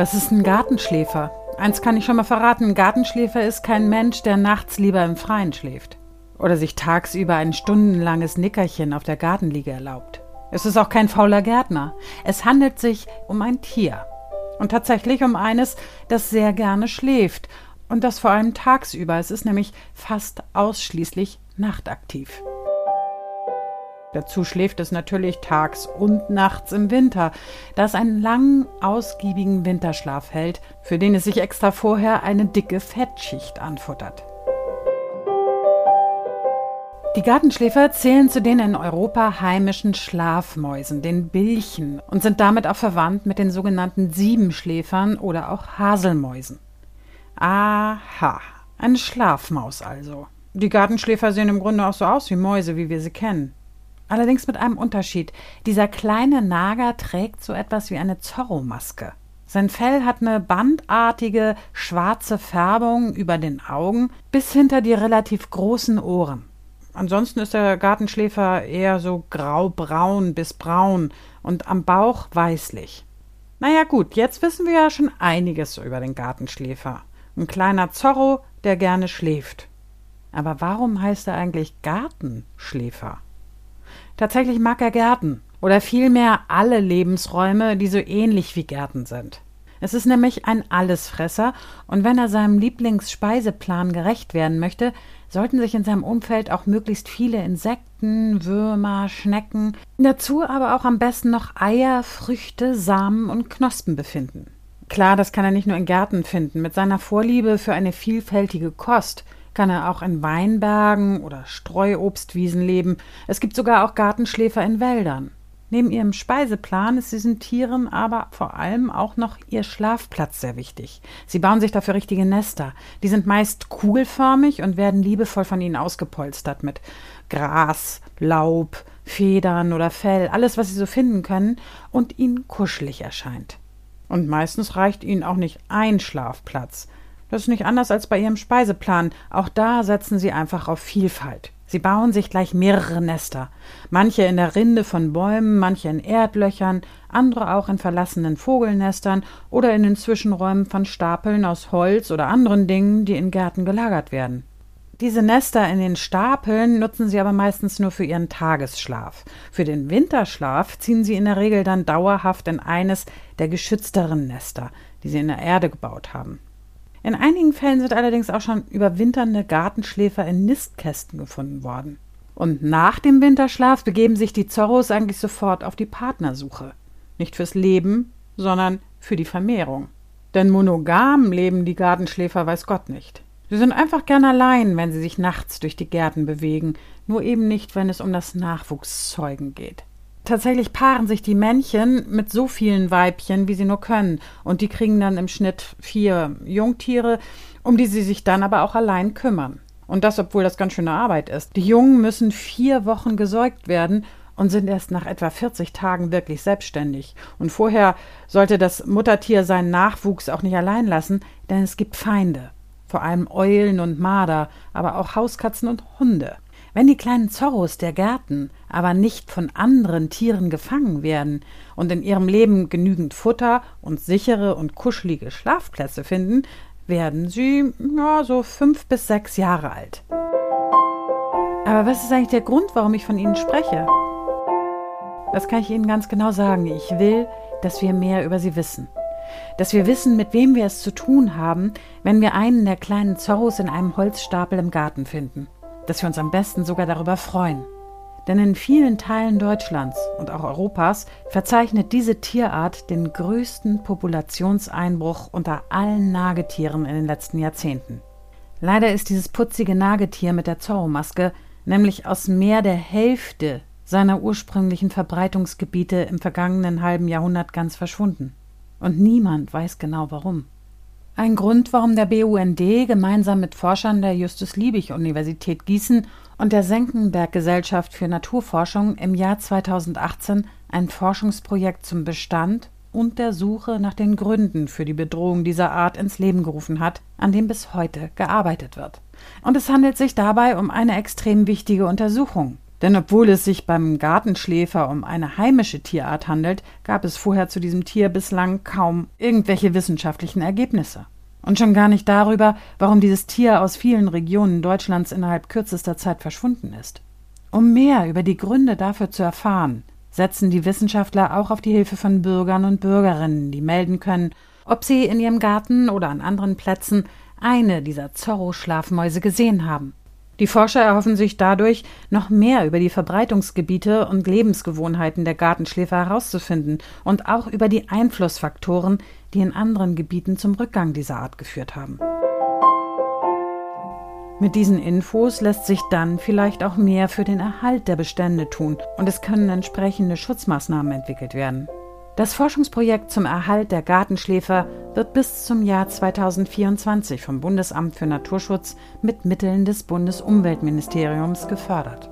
Was ist ein Gartenschläfer? Eins kann ich schon mal verraten, ein Gartenschläfer ist kein Mensch, der nachts lieber im Freien schläft. Oder sich tagsüber ein stundenlanges Nickerchen auf der Gartenliege erlaubt. Es ist auch kein fauler Gärtner. Es handelt sich um ein Tier. Und tatsächlich um eines, das sehr gerne schläft. Und das vor allem tagsüber. Es ist nämlich fast ausschließlich nachtaktiv. Dazu schläft es natürlich tags und nachts im Winter, da es einen langen, ausgiebigen Winterschlaf hält, für den es sich extra vorher eine dicke Fettschicht anfuttert. Die Gartenschläfer zählen zu den in Europa heimischen Schlafmäusen, den Bilchen, und sind damit auch verwandt mit den sogenannten Siebenschläfern oder auch Haselmäusen. Aha, eine Schlafmaus also. Die Gartenschläfer sehen im Grunde auch so aus wie Mäuse, wie wir sie kennen. Allerdings mit einem Unterschied. Dieser kleine Nager trägt so etwas wie eine Zorro-Maske. Sein Fell hat eine bandartige schwarze Färbung über den Augen bis hinter die relativ großen Ohren. Ansonsten ist der Gartenschläfer eher so graubraun bis braun und am Bauch weißlich. Naja gut, jetzt wissen wir ja schon einiges über den Gartenschläfer. Ein kleiner Zorro, der gerne schläft. Aber warum heißt er eigentlich Gartenschläfer? Tatsächlich mag er Gärten oder vielmehr alle Lebensräume, die so ähnlich wie Gärten sind. Es ist nämlich ein Allesfresser und wenn er seinem Lieblingsspeiseplan gerecht werden möchte, sollten sich in seinem Umfeld auch möglichst viele Insekten, Würmer, Schnecken, dazu aber auch am besten noch Eier, Früchte, Samen und Knospen befinden. Klar, das kann er nicht nur in Gärten finden. Mit seiner Vorliebe für eine vielfältige Kost kann er auch in Weinbergen oder Streuobstwiesen leben. Es gibt sogar auch Gartenschläfer in Wäldern. Neben ihrem Speiseplan ist diesen Tieren aber vor allem auch noch ihr Schlafplatz sehr wichtig. Sie bauen sich dafür richtige Nester. Die sind meist kugelförmig und werden liebevoll von ihnen ausgepolstert mit Gras, Laub, Federn oder Fell, alles, was sie so finden können und ihnen kuschelig erscheint. Und meistens reicht ihnen auch nicht ein Schlafplatz. Das ist nicht anders als bei ihrem Speiseplan. Auch da setzen sie einfach auf Vielfalt. Sie bauen sich gleich mehrere Nester. Manche in der Rinde von Bäumen, manche in Erdlöchern, andere auch in verlassenen Vogelnestern oder in den Zwischenräumen von Stapeln aus Holz oder anderen Dingen, die in Gärten gelagert werden. Diese Nester in den Stapeln nutzen sie aber meistens nur für ihren Tagesschlaf. Für den Winterschlaf ziehen sie in der Regel dann dauerhaft in eines der geschützteren Nester, die sie in der Erde gebaut haben. In einigen Fällen sind allerdings auch schon überwinternde Gartenschläfer in Nistkästen gefunden worden. Und nach dem Winterschlaf begeben sich die Zorros eigentlich sofort auf die Partnersuche. Nicht fürs Leben, sondern für die Vermehrung. Denn monogam leben die Gartenschläfer weiß Gott nicht. Sie sind einfach gern allein, wenn sie sich nachts durch die Gärten bewegen, nur eben nicht, wenn es um das Nachwuchszeugen geht. Tatsächlich paaren sich die Männchen mit so vielen Weibchen, wie sie nur können. Und die kriegen dann im Schnitt vier Jungtiere, um die sie sich dann aber auch allein kümmern. Und das, obwohl das ganz schöne Arbeit ist. Die Jungen müssen vier Wochen gesäugt werden und sind erst nach etwa 40 Tagen wirklich selbstständig. Und vorher sollte das Muttertier seinen Nachwuchs auch nicht allein lassen, denn es gibt Feinde. Vor allem Eulen und Marder, aber auch Hauskatzen und Hunde. Wenn die kleinen Zorros der Gärten aber nicht von anderen Tieren gefangen werden und in ihrem Leben genügend Futter und sichere und kuschelige Schlafplätze finden, werden sie ja, so fünf bis sechs Jahre alt. Aber was ist eigentlich der Grund, warum ich von ihnen spreche? Das kann ich Ihnen ganz genau sagen. Ich will, dass wir mehr über sie wissen. Dass wir wissen, mit wem wir es zu tun haben, wenn wir einen der kleinen Zorros in einem Holzstapel im Garten finden dass wir uns am besten sogar darüber freuen. Denn in vielen Teilen Deutschlands und auch Europas verzeichnet diese Tierart den größten Populationseinbruch unter allen Nagetieren in den letzten Jahrzehnten. Leider ist dieses putzige Nagetier mit der Zorro-Maske nämlich aus mehr der Hälfte seiner ursprünglichen Verbreitungsgebiete im vergangenen halben Jahrhundert ganz verschwunden. Und niemand weiß genau warum. Ein Grund, warum der BUND gemeinsam mit Forschern der Justus-Liebig-Universität Gießen und der Senckenberg-Gesellschaft für Naturforschung im Jahr 2018 ein Forschungsprojekt zum Bestand und der Suche nach den Gründen für die Bedrohung dieser Art ins Leben gerufen hat, an dem bis heute gearbeitet wird. Und es handelt sich dabei um eine extrem wichtige Untersuchung. Denn obwohl es sich beim Gartenschläfer um eine heimische Tierart handelt, gab es vorher zu diesem Tier bislang kaum irgendwelche wissenschaftlichen Ergebnisse. Und schon gar nicht darüber, warum dieses Tier aus vielen Regionen Deutschlands innerhalb kürzester Zeit verschwunden ist. Um mehr über die Gründe dafür zu erfahren, setzen die Wissenschaftler auch auf die Hilfe von Bürgern und Bürgerinnen, die melden können, ob sie in ihrem Garten oder an anderen Plätzen eine dieser Zorro-Schlafmäuse gesehen haben. Die Forscher erhoffen sich dadurch, noch mehr über die Verbreitungsgebiete und Lebensgewohnheiten der Gartenschläfer herauszufinden und auch über die Einflussfaktoren, die in anderen Gebieten zum Rückgang dieser Art geführt haben. Mit diesen Infos lässt sich dann vielleicht auch mehr für den Erhalt der Bestände tun und es können entsprechende Schutzmaßnahmen entwickelt werden. Das Forschungsprojekt zum Erhalt der Gartenschläfer wird bis zum Jahr 2024 vom Bundesamt für Naturschutz mit Mitteln des Bundesumweltministeriums gefördert.